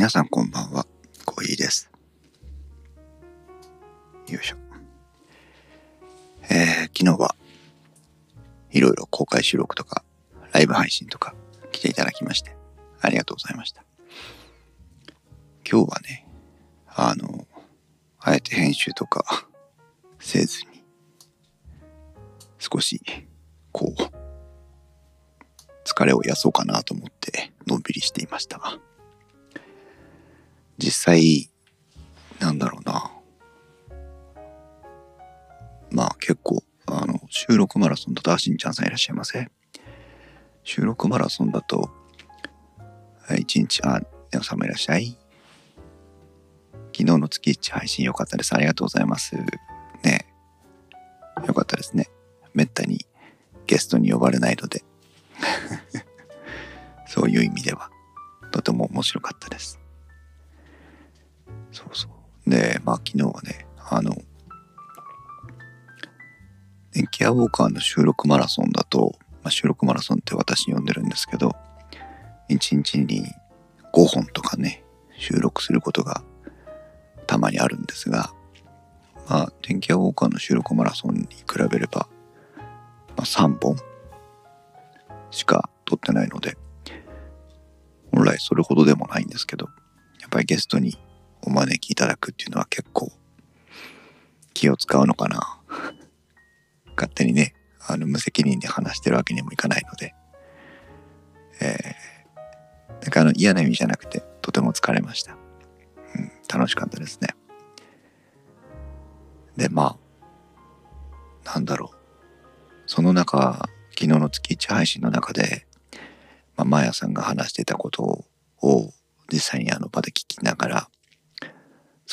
皆さんこんばんは、コーヒーです。よいしょ。えー、昨日はいろいろ公開収録とか、ライブ配信とか来ていただきまして、ありがとうございました。今日はね、あの、あえて編集とかせずに、少し、こう、疲れを癒そうかなと思って、のんびりしていました。実際、なんだろうな。まあ結構、あの、収録マラソンだと、あ、しんちゃんさんいらっしゃいませ？収録マラソンだと、一日、あ、ネオさんもいらっしゃい。昨日の月1配信良かったです。ありがとうございます。ね良かったですね。めったにゲストに呼ばれないので。そういう意味では、とても面白かったです。で、まあ昨日はね、あの、電気屋ウォーカーの収録マラソンだと、まあ、収録マラソンって私呼んでるんですけど、1日に5本とかね、収録することがたまにあるんですが、まあ、電気屋ウォーカーの収録マラソンに比べれば、まあ、3本しか撮ってないので、本来それほどでもないんですけど、やっぱりゲストにお招きいただくっていうのは結構気を使うのかな。勝手にね、あの無責任で話してるわけにもいかないので、えー、だかあの嫌な意味じゃなくてとても疲れました。うん、楽しかったですね。で、まあ、なんだろう。その中、昨日の月1配信の中で、まあ、マヤさんが話してたことを実際にあの場で聞きながら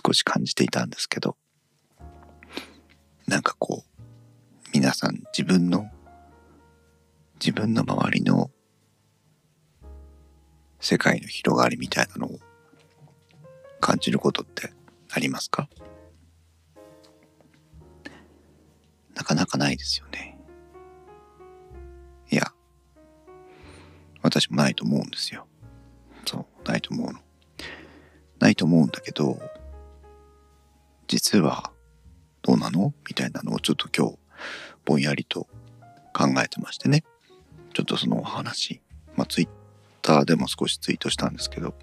少し感じていたんですけど、なんかこう、皆さん自分の、自分の周りの世界の広がりみたいなのを感じることってありますか？なかなかないですよね。いや、私もないと思うんですよ。そう、ないと思うの。ないと思うんだけど、実はどうなの？みたいなのをちょっと今日ぼんやりと考えてましてね。ちょっとそのお話、まあツイッターでも少しツイートしたんですけど、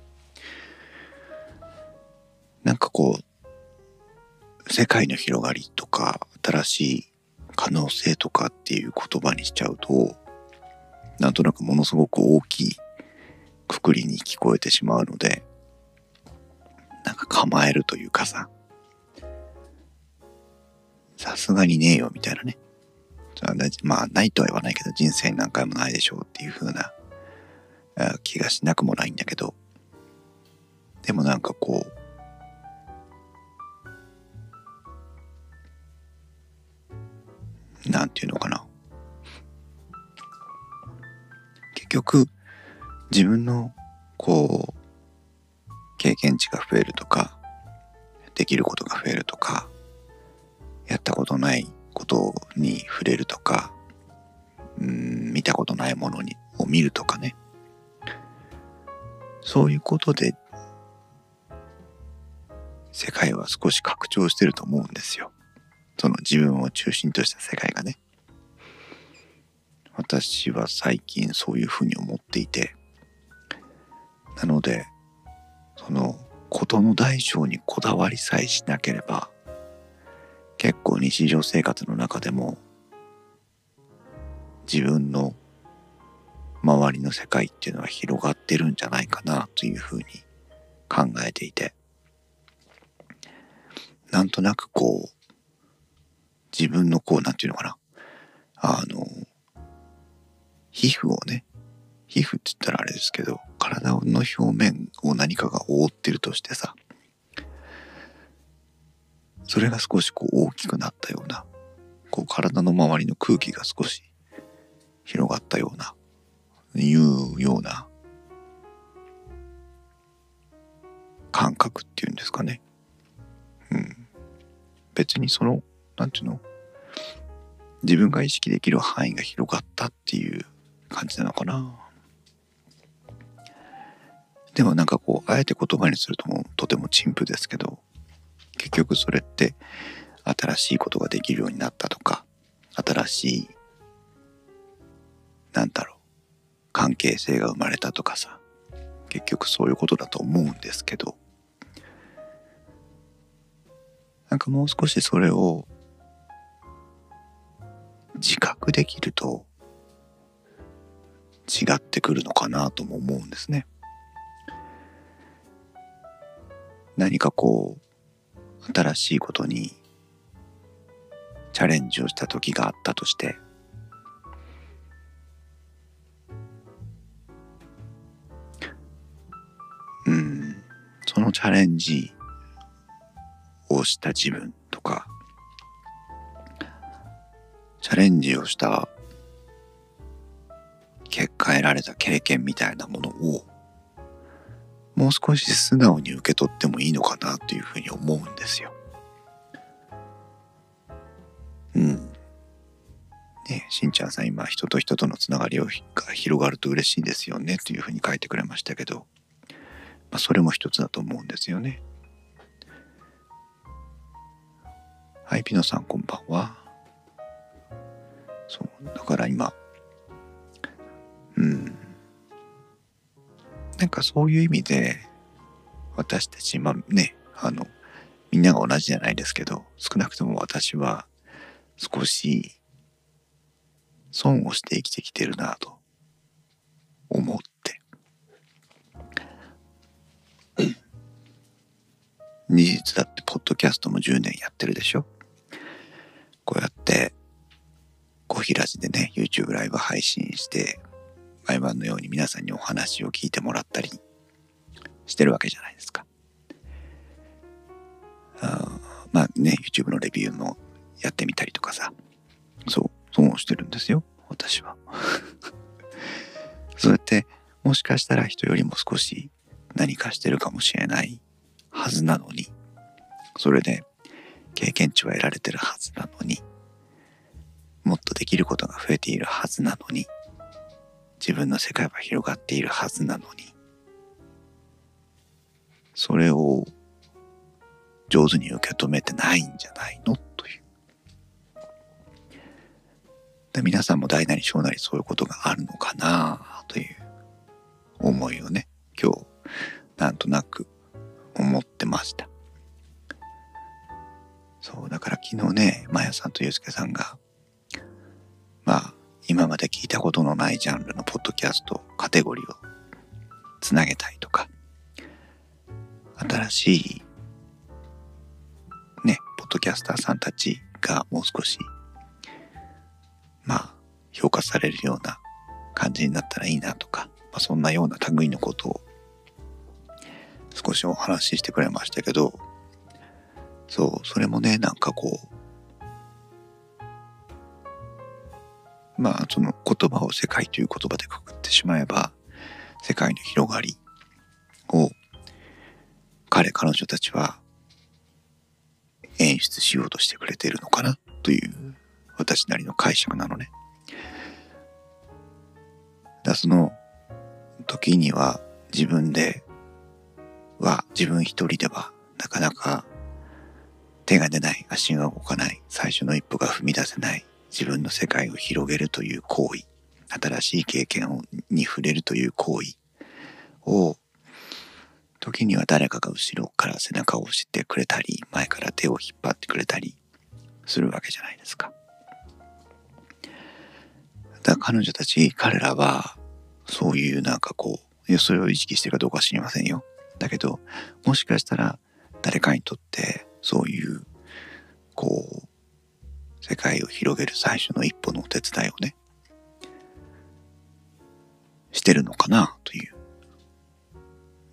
なんかこう、世界の広がりとか、新しい可能性とかっていう言葉にしちゃうと、なんとなくものすごく大きいくくりに聞こえてしまうので、なんか構えるというかさ、さすがにねえよみたいなね。まあ、ないとは言わないけど、人生何回もないでしょうっていう風な気がしなくもないんだけど、でもなんかこう、なんていうのかな。結局、自分の、こう、経験値が増えるとか、できることが増えるとか、やったことないことに触れるとか、うん、見たことないものにを見るとかね。そういうことで、世界は少し拡張してると思うんですよ。その自分を中心とした世界がね。私は最近そういうふうに思っていて、なので、そのことの大小にこだわりさえしなければ、結構日常生活の中でも自分の周りの世界っていうのは広がってるんじゃないかなというふうに考えていて。なんとなくこう自分のこうなんていうのかな。あの皮膚をね皮膚って言ったらあれですけど体の表面を何かが覆ってるとしてさそれが少しこう大きくなったような、こう体の周りの空気が少し広がったような、いうような感覚っていうんですかね。うん。別にその、なんていうの？自分が意識できる範囲が広がったっていう感じなのかな。でもなんかこうあえて言葉にするともとても陳腐ですけど結局それって新しいことができるようになったとか新しいなんだろう関係性が生まれたとかさ結局そういうことだと思うんですけどなんかもう少しそれを自覚できると違ってくるのかなとも思うんですね。何かこう新しいことにチャレンジをした時があったとしてうんそのチャレンジをした自分とかチャレンジをした結果得られた経験みたいなものをもう少し素直に受け取ってもいいのかなというふうに思うんですよ。うん。ねしんちゃんさん今人と人とのつながりが広がると嬉しいですよねというふうに書いてくれましたけど、まあ、それも一つだと思うんですよね。はい、ピノさんこんばんは。そう、だから今、うん。なんかそういう意味で、私たち、まあね、あの、みんなが同じじゃないですけど、少なくとも私は少し損をして生きてきてるなと思って。事実だってポッドキャストも10年やってるでしょ？こうやって小平寺でね YouTube ライブ配信して毎晩のように皆さんにお話を聞いてもらったりしてるわけじゃないですか。あまあね YouTube のレビューもやってみたりとかさそう損をしてるんですよ私は。そうやってもしかしたら人よりも少し何かしてるかもしれないはずなのにそれで経験値は得られてるはずなのにもっとできることが増えているはずなのに自分の世界は広がっているはずなのに。それを上手に受け止めてないんじゃないの？という。で皆さんも大なり小なりそういうことがあるのかな？という思いをね今日なんとなく思ってました。そうだから昨日ねまやさんとゆうすけさんが今まで聞いたことのないジャンルのポッドキャストカテゴリーをつなげたいとか新しいねポッドキャスターさんたちがもう少しまあ評価されるような感じになったらいいなとか、まあ、そんなような類のことを少しお話ししてくれましたけどそうそれもねなんかこうまあその言葉を世界という言葉でくくってしまえば世界の広がりを彼彼女たちは演出しようとしてくれているのかなという私なりの解釈なのね。だその時には自分では自分一人ではなかなか手が出ない足が動かない最初の一歩が踏み出せない自分の世界を広げるという行為新しい経験に触れるという行為を時には誰かが後ろから背中を押してくれたり前から手を引っ張ってくれたりするわけじゃないですか。だから彼女たち彼らはそういうなんかこういやそれを意識してるかどうか知りませんよ。だけどもしかしたら誰かにとってそういうこう世界を広げる最初の一歩のお手伝いをね、してるのかなという。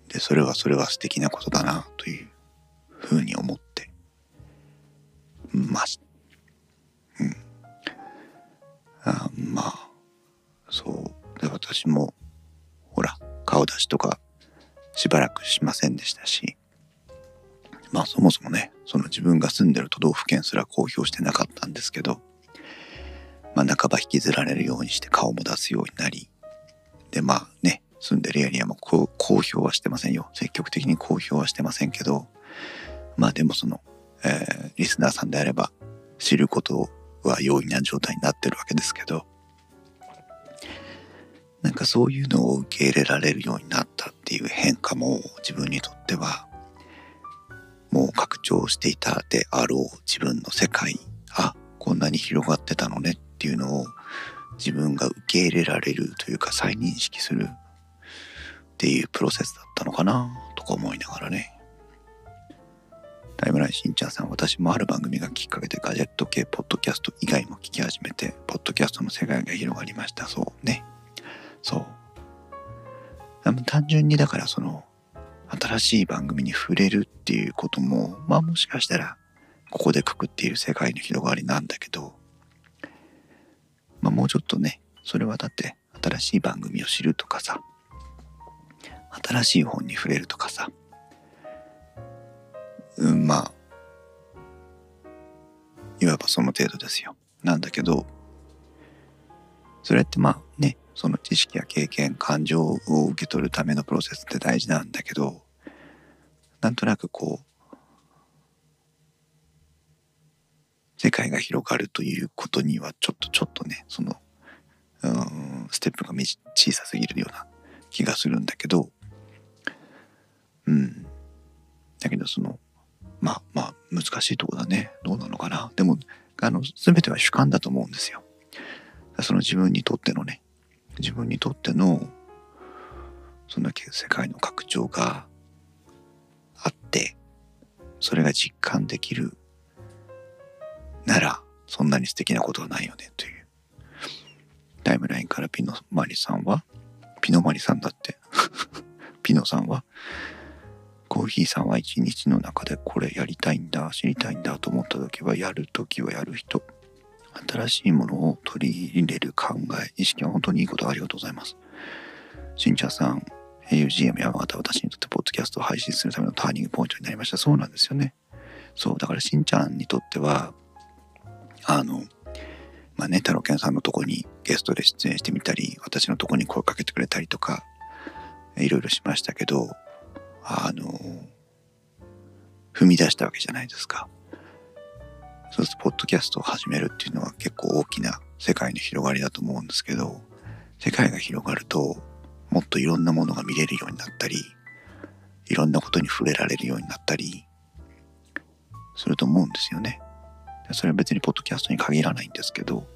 で、それはそれは素敵なことだなというふうに思ってます。うん。あまあ、そう。で、私も、ほら、顔出しとかしばらくしませんでしたし、まあそもそもね、その自分が住んでる都道府県すら公表してなかったんですけど、まあ半ば引きずられるようにして顔も出すようになり、でまあね、住んでるエリアも公表はしてませんよ。積極的に公表はしてませんけどまあでもその、えー、リスナーさんであれば知ることは容易な状態になってるわけですけどなんかそういうのを受け入れられるようになったっていう変化も自分にとってはもう拡張していたであろう自分の世界。あこんなに広がってたのねっていうのを自分が受け入れられるというか再認識するっていうプロセスだったのかなとか思いながらね。タイムラインしんちゃんさん私もある番組がきっかけでガジェット系ポッドキャスト以外も聞き始めてポッドキャストの世界が広がりました。そうね。そう。単純にだからその新しい番組に触れるっていうこともまあもしかしたらここでくくっている世界の広がりなんだけどまあもうちょっとねそれはだって新しい番組を知るとかさ新しい本に触れるとかさうんまあいわばその程度ですよ。なんだけどそれってまあねその知識や経験感情を受け取るためのプロセスって大事なんだけどなんとなくこう世界が広がるということにはちょっとちょっとねそのうんステップが小さすぎるような気がするんだけどうん。だけどそのまあまあ難しいとこだね。どうなのかな。でもあの全ては主観だと思うんですよ。その自分にとってのね自分にとってのそんな世界の拡張があってそれが実感できるならそんなに素敵なことはないよねという。タイムラインからピノマリさんはピノマリさんだって ピノさんはコーヒーさんは一日の中でこれやりたいんだ知りたいんだと思った時はやる時はやる人。新しいものを取り入れる考え、意識は本当にいいことありがとうございます。しんちゃんさん、AUGM 山形私にとってポッドキャストを配信するためのターニングポイントになりました。そうなんですよね。そう、だからしんちゃんにとっては、あの、まあね、太郎健さんのとこにゲストで出演してみたり、私のとこに声かけてくれたりとか、いろいろしましたけど、あの、踏み出したわけじゃないですか。そうすると、ポッドキャストを始めるっていうのは結構大きな世界の広がりだと思うんですけど、世界が広がると、もっといろんなものが見れるようになったり、いろんなことに触れられるようになったり、すると思うんですよね。それは別にポッドキャストに限らないんですけど、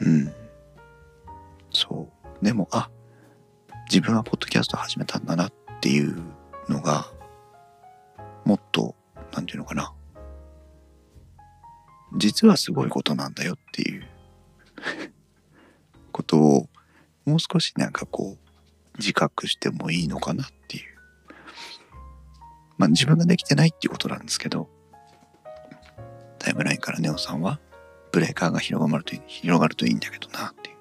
うん。そう。でも、あ、自分はポッドキャスト始めたんだなっていうのが、もっと、なんていうのかな。実はすごいことなんだよっていう。ことをもう少しなんかこう自覚してもいいのかなっていう。まあ自分ができてないっていうことなんですけど。タイムラインからネオさんはブレーカーが広がるといい広がるといいんだけどなっていう。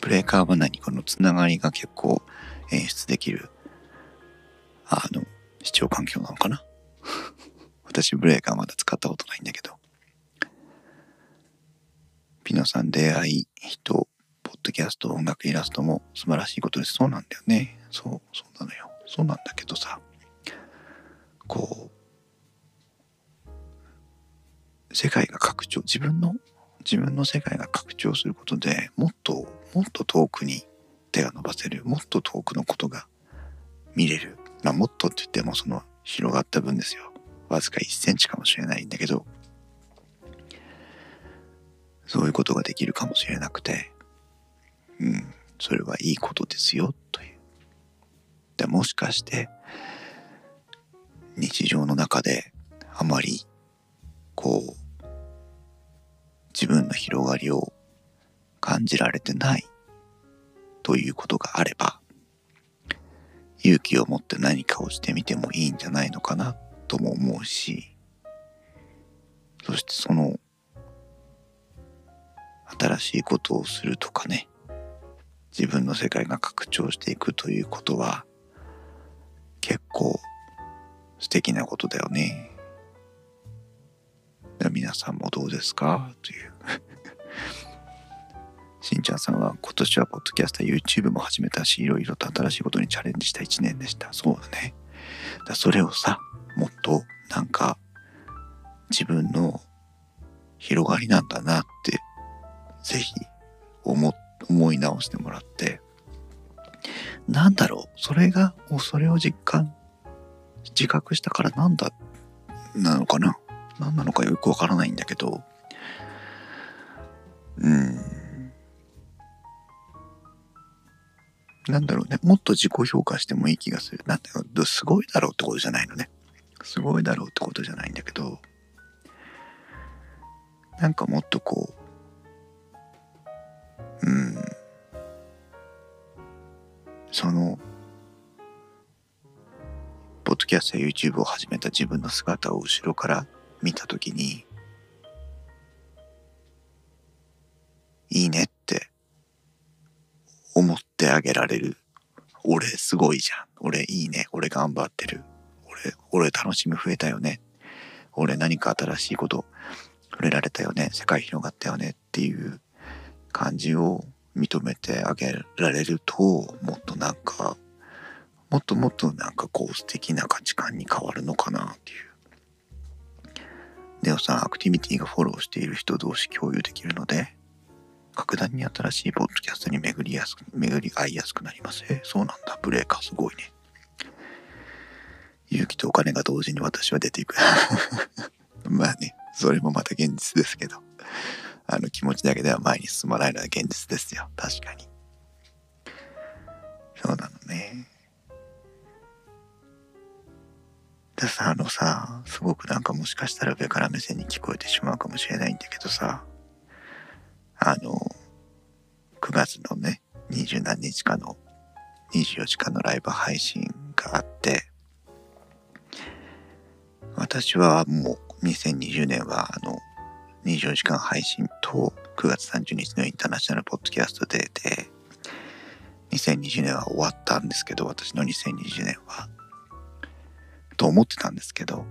ブレーカーは何このつながりが結構演出できるあの視聴環境なのかな。私ブレーカーまだ使ったことないんだけど。ピノさん出会い、人、ポッドキャスト、音楽、イラストも素晴らしいことです。そうなんだよね。そう、そうなのよ。そうなんだけどさ、こう、世界が拡張、自分の、自分の世界が拡張することでもっと、もっと遠くに手が伸ばせる、もっと遠くのことが見れる。まあ、もっとって言ってもその広がった分ですよ。わずか1センチかもしれないんだけど、そういうことができるかもしれなくて、うん、それはいいことですよ、という。でもしかして、日常の中であまり、こう、自分の広がりを感じられてないということがあれば、勇気を持って何かをしてみてもいいんじゃないのかなとも思うし、そしてその新しいことをするとかね自分の世界が拡張していくということは結構素敵なことだよね。皆さんもどうですか？という。しんちゃんさんは今年はポッドキャスト YouTube も始めたしいろいろと新しいことにチャレンジした1年でした。そうだね。だそれをさもっとなんか自分の広がりなんだなってぜひ思思い直してもらって。なんだろう。それがそれを実感自覚したからなんだなのかな。何なのかよくわからないんだけど。うん。なんだろうね。もっと自己評価してもいい気がする。なんだろう。すごいだろうってことじゃないのね。すごいだろうってことじゃないんだけど。なんかもっとこうそのポッドキャストや YouTube を始めた自分の姿を後ろから見た時にいいねって思ってあげられる。俺すごいじゃん。俺いいね。俺頑張ってる。俺俺楽しみ増えたよね。俺何か新しいこと触れられたよね。世界広がったよねっていう感じを認めてあげられるともっとなんかもっともっとなんかこう素敵な価値観に変わるのかなっていう。でもさん、アクティビティがフォローしている人同士共有できるので、格段に新しいポッドキャストに巡りやすく、巡り合いやすくなります。え、そうなんだ。ブレーカーすごいね。勇気とお金が同時に私は出ていく。まあね、それもまた現実ですけど。あの気持ちだけでは前に進まないのは現実ですよ。確かに。そうなのね。でさ、あのさ、すごくなんかもしかしたら上から目線に聞こえてしまうかもしれないんだけどさ、あの、9月のね、二十何日かの24時間のライブ配信があって、私はもう2020年はあの24時間配信と9月30日のインターナショナルポッドキャストデーで2020年は終わったんですけど私の2020年はと思ってたんですけど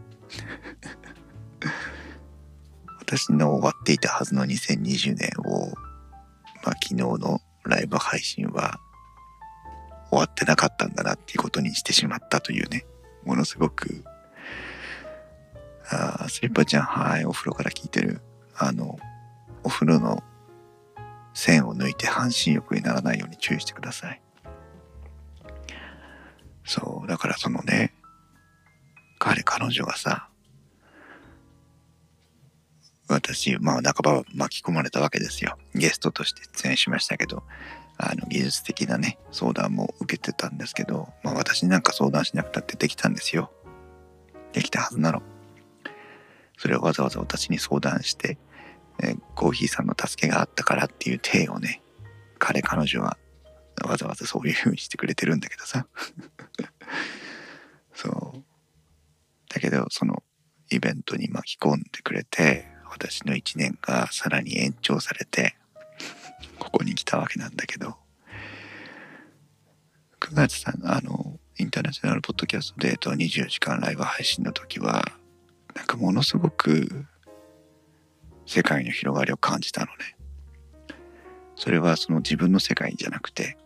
私の終わっていたはずの2020年を、まあ、昨日のライブ配信は終わってなかったんだなっていうことにしてしまったというねものすごくあスリッパちゃんはいお風呂から聞いてる。あのお風呂の線を抜いて半身浴にならないように注意してください。そうだからそのね彼彼女がさ私まあ半ば巻き込まれたわけですよ。ゲストとして出演しましたけどあの技術的なね相談も受けてたんですけど、まあ、私になんか相談しなくたってできたんですよ。できたはずなの。それをわざわざ私に相談して、えー、コーヒーさんの助けがあったからっていう体をね彼彼女はわざわざそういう風にしてくれてるんだけどさ。そう。だけどそのイベントに巻き込んでくれて私の1年がさらに延長されてここに来たわけなんだけど。9月さんあのインターナショナルポッドキャストデート24時間ライブ配信の時はなんかものすごく世界の広がりを感じたのね。それはその自分の世界じゃなくて、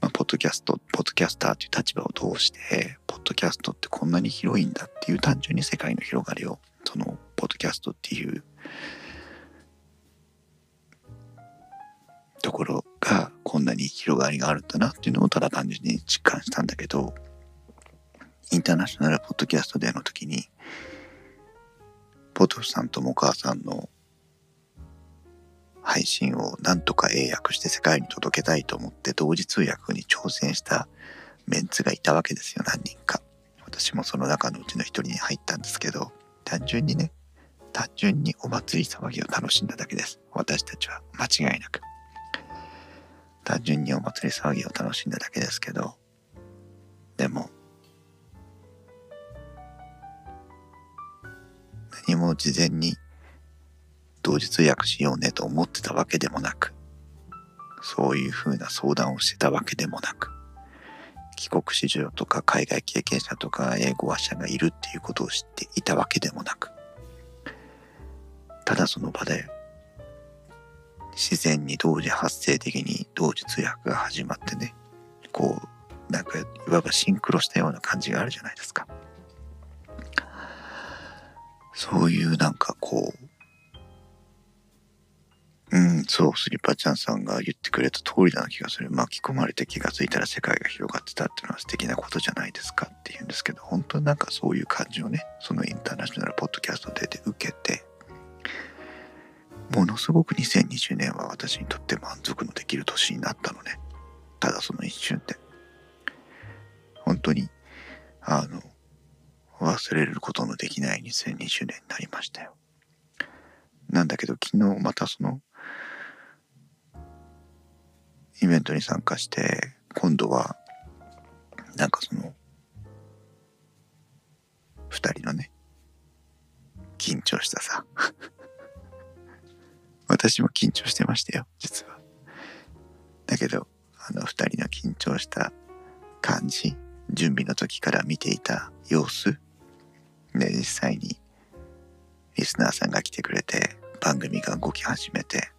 まあ、ポッドキャスト、ポッドキャスターという立場を通して、ポッドキャストってこんなに広いんだっていう単純に世界の広がりを、その、ポッドキャストっていうところがこんなに広がりがあるんだなっていうのをただ単純に実感したんだけど、インターナショナルポッドキャストデーの時に、ポトフさんとも母さんの配信をなんとか英訳して世界に届けたいと思って同時通訳に挑戦したメンツがいたわけですよ何人か。私もその中のうちの一人に入ったんですけど単純にね単純にお祭り騒ぎを楽しんだだけです。私たちは間違いなく。単純にお祭り騒ぎを楽しんだだけですけどでも何も事前に同時通訳しようねと思ってたわけでもなく、そういうふうな相談をしてたわけでもなく、帰国子女とか海外経験者とか英語話者がいるっていうことを知っていたわけでもなく、ただその場で自然に同時発生的に同時通訳が始まってねこうなんかいわばシンクロしたような感じがあるじゃないですか。そういうなんかこううんそうスリッパちゃんさんが言ってくれた通りな気がする巻き込まれて気がついたら世界が広がってたっていうのは素敵なことじゃないですかっていうんですけど本当になんかそういう感じをねそのインターナショナルポッドキャストで受けてものすごく2020年は私にとって満足のできる年になったのね。ただその一瞬で。本当に、あの、忘れることのできない2020年になりましたよ。なんだけど昨日またその、イベントに参加して、今度は、なんかその、二人のね、緊張したさ 私も緊張してましたよ、実は。だけど、あの二人の緊張した感じ、準備の時から見ていた様子、で、実際にリスナーさんが来てくれて、番組が動き始めて、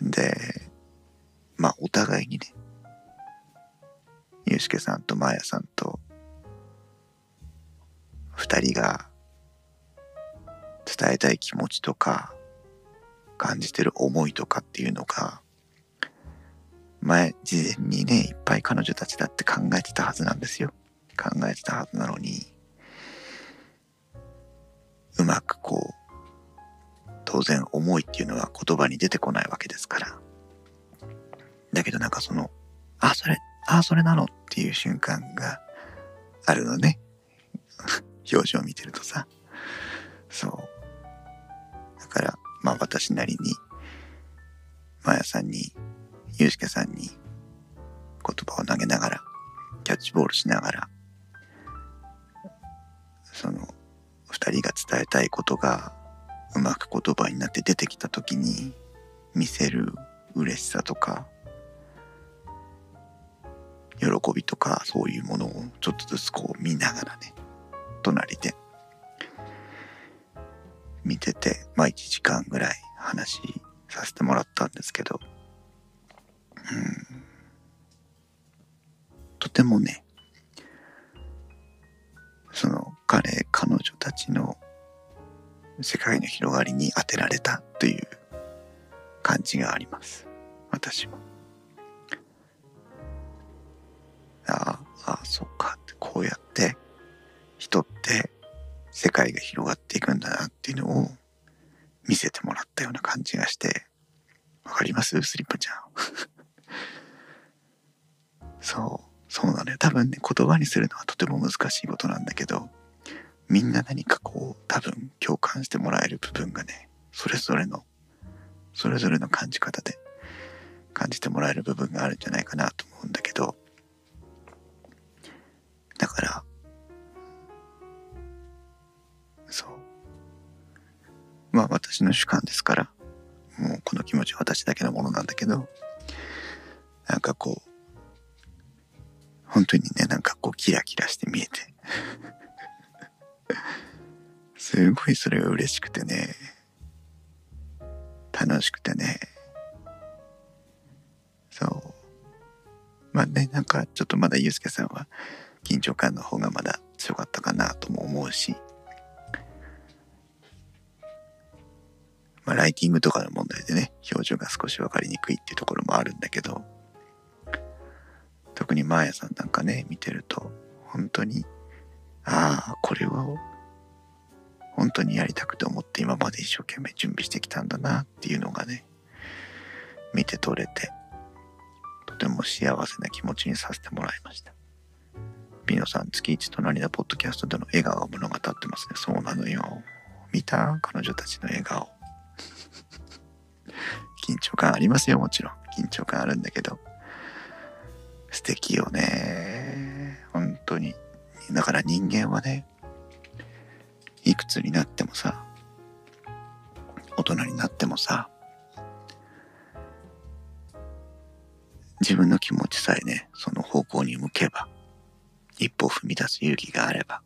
で、まあ、お互いにね、ゆうすけさんとまやさんと、二人が伝えたい気持ちとか感じてる思いとかっていうのが前事前にねいっぱい彼女たちだって考えてたはずなんですよ。考えてたはずなのにうまくこう当然思いっていうのは言葉に出てこないわけですから。だけどなんかそのあそれあそれなのっていう瞬間があるのね。表情を見てるとさ。そう。だからまあ私なりにマヤさんにユうスケさんに言葉を投げながらキャッチボールしながらその二人が伝えたいことがうまく言葉になって出てきた時に見せる嬉しさとか喜びとかそういうものをちょっとずつこう見ながらね隣で見てて、まあ1時間ぐらい話させてもらったんですけど、うん、とてもね、その彼、彼女たちの世界の広がりに当てられたという感じがあります。私も。ああ、ああ、そうか、こうやって人って世界が広がっていくんだなっていうのを見せてもらったような感じがして、わかります？スリッパちゃん。そう、そうなのよ。多分ね、言葉にするのはとても難しいことなんだけど、みんな何かこう、多分共感してもらえる部分がね、それぞれの、それぞれの感じ方で感じてもらえる部分があるんじゃないかなと思うんだけど、だからそう、まあ私の主観ですから、もうこの気持ちは私だけのものなんだけど、なんかこう、本当にね、なんかこうキラキラして見えて すごいそれが嬉しくてね、楽しくてね、そう。まあね、なんかちょっとまだユうスケさんは緊張感の方がまだ強かったかなとも思うし、まあ、ライティングとかの問題でね、表情が少し分かりにくいっていうところもあるんだけど、特にマーヤさんなんかね、見てると、本当に、ああ、これは、本当にやりたくて思って今まで一生懸命準備してきたんだなっていうのがね、見て取れて、とても幸せな気持ちにさせてもらいました。ピノさん、月一隣のポッドキャストでの笑顔が物語ってますね。そうなのよ。見た？彼女たちの笑顔。緊張感ありますよ、もちろん。緊張感あるんだけど。素敵よね。本当に。だから人間はね、いくつになってもさ、大人になってもさ、自分の気持ちさえね、その方向に向けば、一歩踏み出す勇気があれば、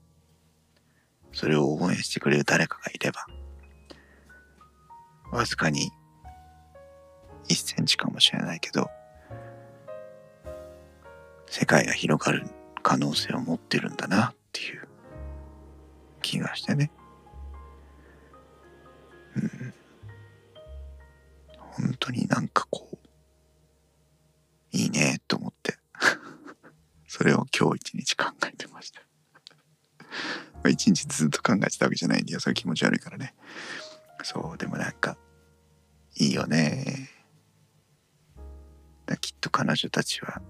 それを応援してくれる誰かがいれば、わずかに1センチかもしれないけど世界が広がる可能性を持ってるんだなっていう気がしてね。うん。本当になんかこう、いいねと思って、それを今日一日考えてました。一日ずっと考えてたわけじゃないんだよ。それ気持ち悪いからね。そう、でもなんか、いいよね。きっと彼女たちは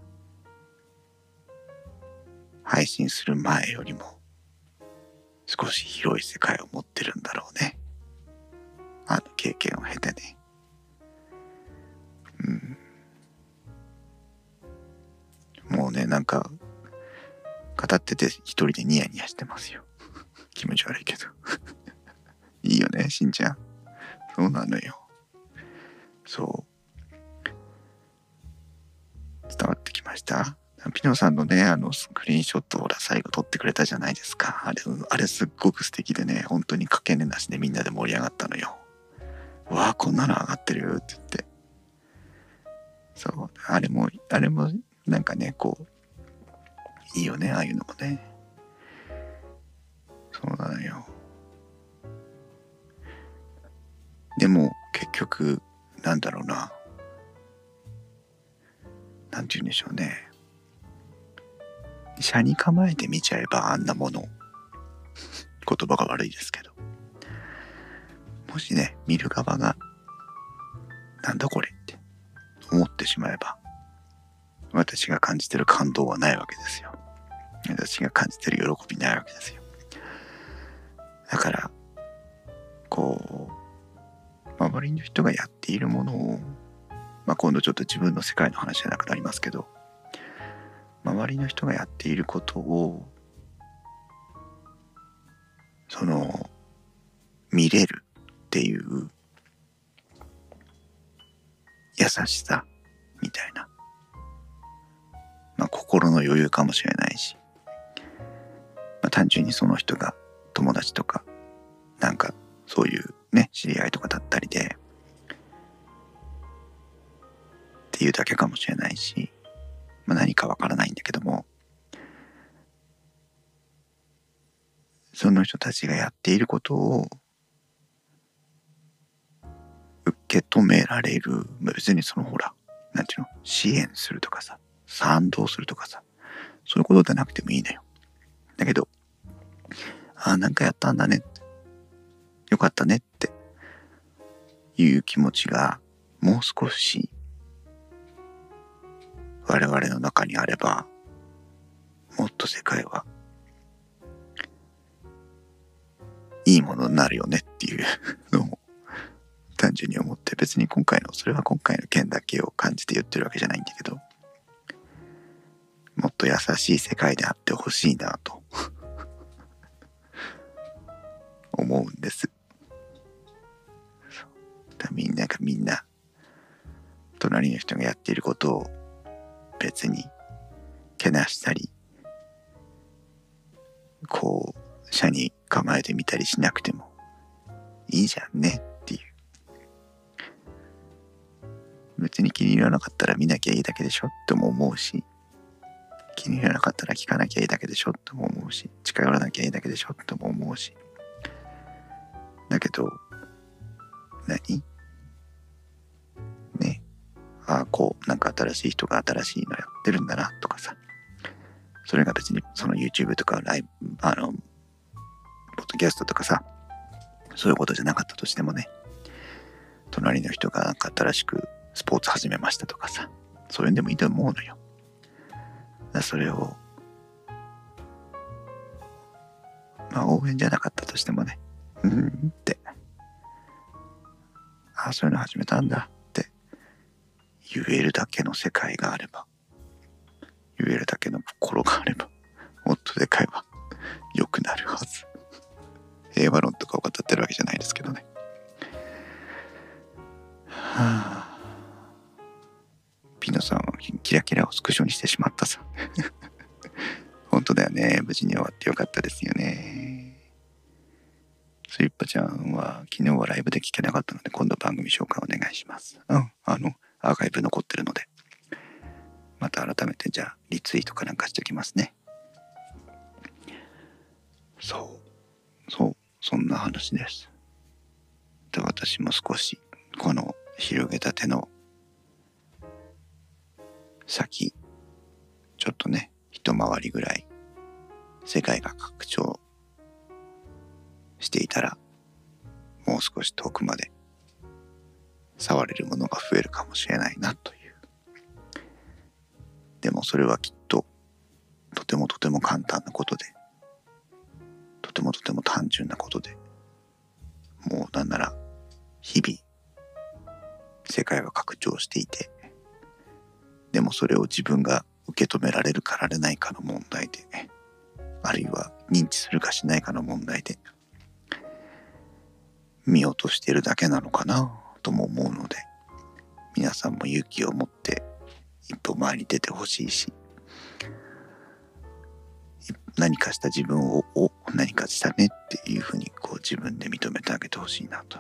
配信する前よりも少し広い世界を持ってるんだろうね。あの経験を経てね。うん。もうね、なんか、語ってて一人でニヤニヤしてますよ。気持ち悪いけど。いいよね、しんちゃん。そうなのよ。そう。伝わってきました？ピノさんのね、あのスクリーンショットを最後撮ってくれたじゃないですか。あれ、あれすっごく素敵でね、本当にかけねなしでみんなで盛り上がったのよ。わあ、こんなの上がってるって言って。そう、あれも、あれもなんかね、こう、いいよね、ああいうのもね。そうなのよ。でも、結局、なんだろうな。なんて言うんでしょうね。車に構えて見ちゃえばあんなもの。言葉が悪いですけど。もしね見る側がなんだこれって思ってしまえば私が感じてる感動はないわけですよ。私が感じてる喜びないわけですよ。だからこう周りの人がやっているものをまあ今度ちょっと自分の世界の話じゃなくなりますけど周りの人がやっていることをその見れるっていう優しさみたいな、まあ、心の余裕かもしれないし、まあ、単純にその人が友達とかなんかそういうね知り合いとかだったりでっていうだけかもしれないし。まあ、何かわからないんだけどもその人たちがやっていることを受け止められる。別にそのほらなんていうの支援するとかさ賛同するとかさそういうことじゃなくてもいいのよ。だけどああなんかやったんだねってよかったねっていう気持ちがもう少し我々の中にあればもっと世界はいいものになるよねっていう のも単純に思って別に今回のそれは今回の件だけを感じて言ってるわけじゃないんだけどもっと優しい世界であってほしいなと 思うんです。みんながみんな隣の人がやっていることを別にけなしたりこう車に構えてみたりしなくてもいいじゃんねっていう。別に気に入らなかったら見なきゃいいだけでしょっても思うし気に入らなかったら聞かなきゃいいだけでしょっても思うし近寄らなきゃいいだけでしょっても思うし。だけど何？あこうなんか新しい人が新しいのやってるんだなとかさ。それが別にその YouTube とかライブあのポッドキャストとかさそういうことじゃなかったとしてもね。隣の人がなんか新しくスポーツ始めましたとかさ。そういうんでもいいと思うのよ。それをまあ応援じゃなかったとしてもね。うんって。ああそういうの始めたんだ。言えるだけの世界があれば言えるだけの心があればもっと世界は良くなるはず。平和論とかを語ってるわけじゃないですけどね。はあ。ピノさんはキラキラをスクショにしてしまったさ。本当だよね。無事に終わってよかったですよね。スイッパちゃんは昨日はライブで聞けなかったので今度番組紹介お願いします。うん、あの、アーカイブ残ってるので、また改めてじゃあリツイートかなんかしておきますね。そう、そう、そんな話です。で、私も少しこの広げた手の先、ちょっとね、一回りぐらい世界が拡張していたら、もう少し遠くまで触れるものが増えるかもしれないなという。でもそれはきっととてもとても簡単なことで、とてもとても単純なことで、もうなんなら日々世界は拡張していて、でもそれを自分が受け止められるかられないかの問題で、あるいは認知するかしないかの問題で、見落としてるだけなのかなとも思うので皆さんも勇気を持って一歩前に出てほしいし何かした自分をお何かしたねっていうふうにこう自分で認めてあげてほしいなと。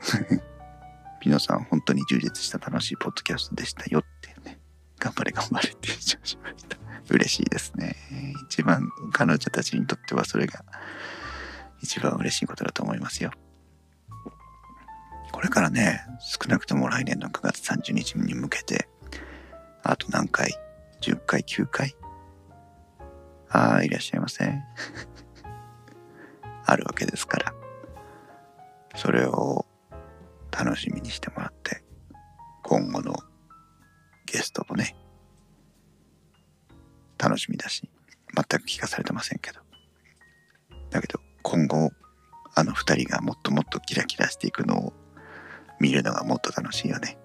ピノさん本当に充実した楽しいポッドキャストでしたよっていうね頑張れ頑張れって主張しました。嬉しいですね。一番彼女たちにとってはそれが一番嬉しいことだと思いますよ。これからね、少なくとも来年の9月30日に向けて、あと何回 ?10 回 ?9 回ああ、いらっしゃいませ。あるわけですから、それを楽しみにしてもらって、今後のゲストもね、楽しみだし、全く聞かされてませんけど。だけど、今後あの2人がもっともっとキラキラしていくのを見るのがもっと楽しいよね。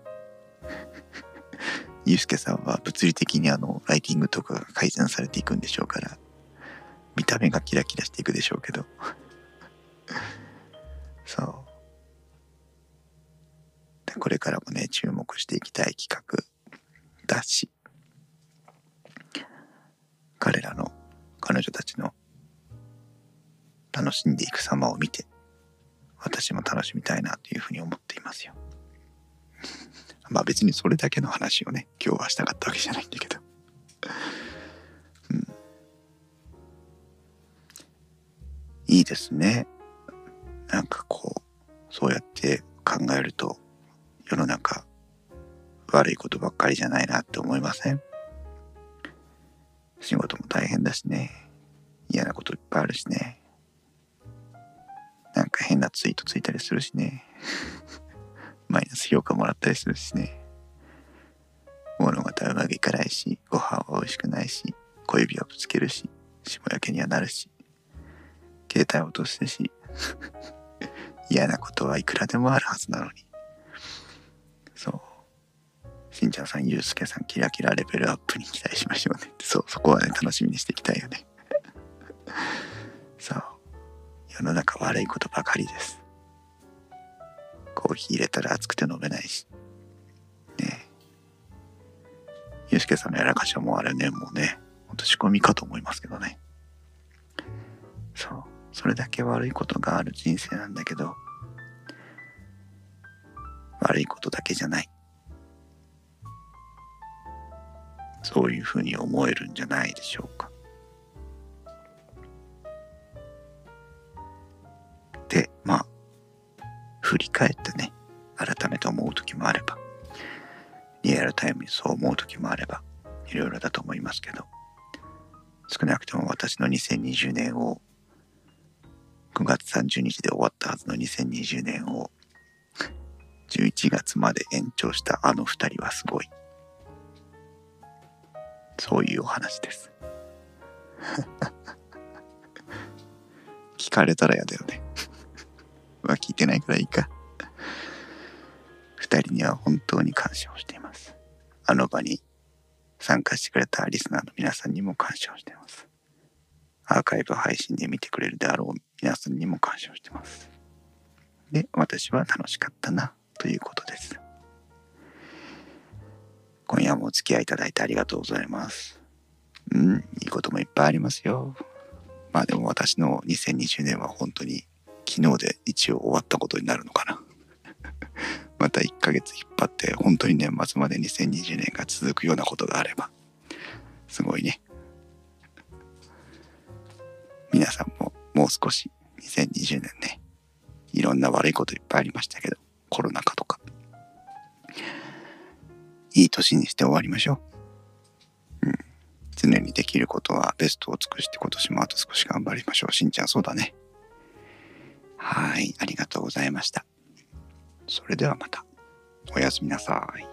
ゆうすけさんは物理的にあのライティングとかが改善されていくんでしょうから見た目がキラキラしていくでしょうけど。そう。でこれからもね注目していきたい企画だし彼らの彼女たちの楽しんでいく様を見て、私も楽しみたいなというふうに思っていますよ。まあ別にそれだけの話をね、今日はしたかったわけじゃないんだけど。うん。いいですね。なんかこう、そうやって考えると、世の中、悪いことばっかりじゃないなって思いません？仕事も大変だしね。嫌なこといっぱいあるしね。なんか変なツイートついたりするしね。マイナス評価もらったりするしね。物事はうまくいかないし、ご飯は美味しくないし、小指はぶつけるし、霜焼けにはなるし、携帯を落とすし、嫌なことはいくらでもあるはずなのに。そう。しんちゃんさん、ゆうすけさん、キラキラレベルアップに期待しましょうね。そう、そこはね、楽しみにしていきたいよね。そう。世の中悪いことばかりです。コーヒー入れたら熱くて飲めないし。ねゆうすけさんのやらかしはもうあれね、もうね、ほんと仕込みかと思いますけどね。そう。それだけ悪いことがある人生なんだけど、悪いことだけじゃない。そういうふうに思えるんじゃないでしょうか。アルタイムにそう思う時もあれば、いろいろだと思いますけど、少なくとも私の2020年を、9月30日で終わったはずの2020年を、11月まで延長したあの二人はすごい。そういうお話です。聞かれたら嫌だよね。は聞いてないからいいか。二人には本当に感謝をして。あの場に参加してくれたリスナーの皆さんにも感謝をしています。アーカイブ配信で見てくれるであろう皆さんにも感謝をしています。で、私は楽しかったなということです。今夜もお付き合いいただいてありがとうございます。うん、いいこともいっぱいありますよ。まあでも私の2020年は本当に昨日で一応終わったことになるのかなまた1ヶ月引っ張って本当に年末まで2020年が続くようなことがあればすごいね皆さんももう少し2020年ねいろんな悪いこといっぱいありましたけどコロナ禍とかいい年にして終わりましょう。うん。常にできることはベストを尽くして今年もあと少し頑張りましょう。しんちゃんそうだね。はい。ありがとうございました。それではまた。おやすみなさい。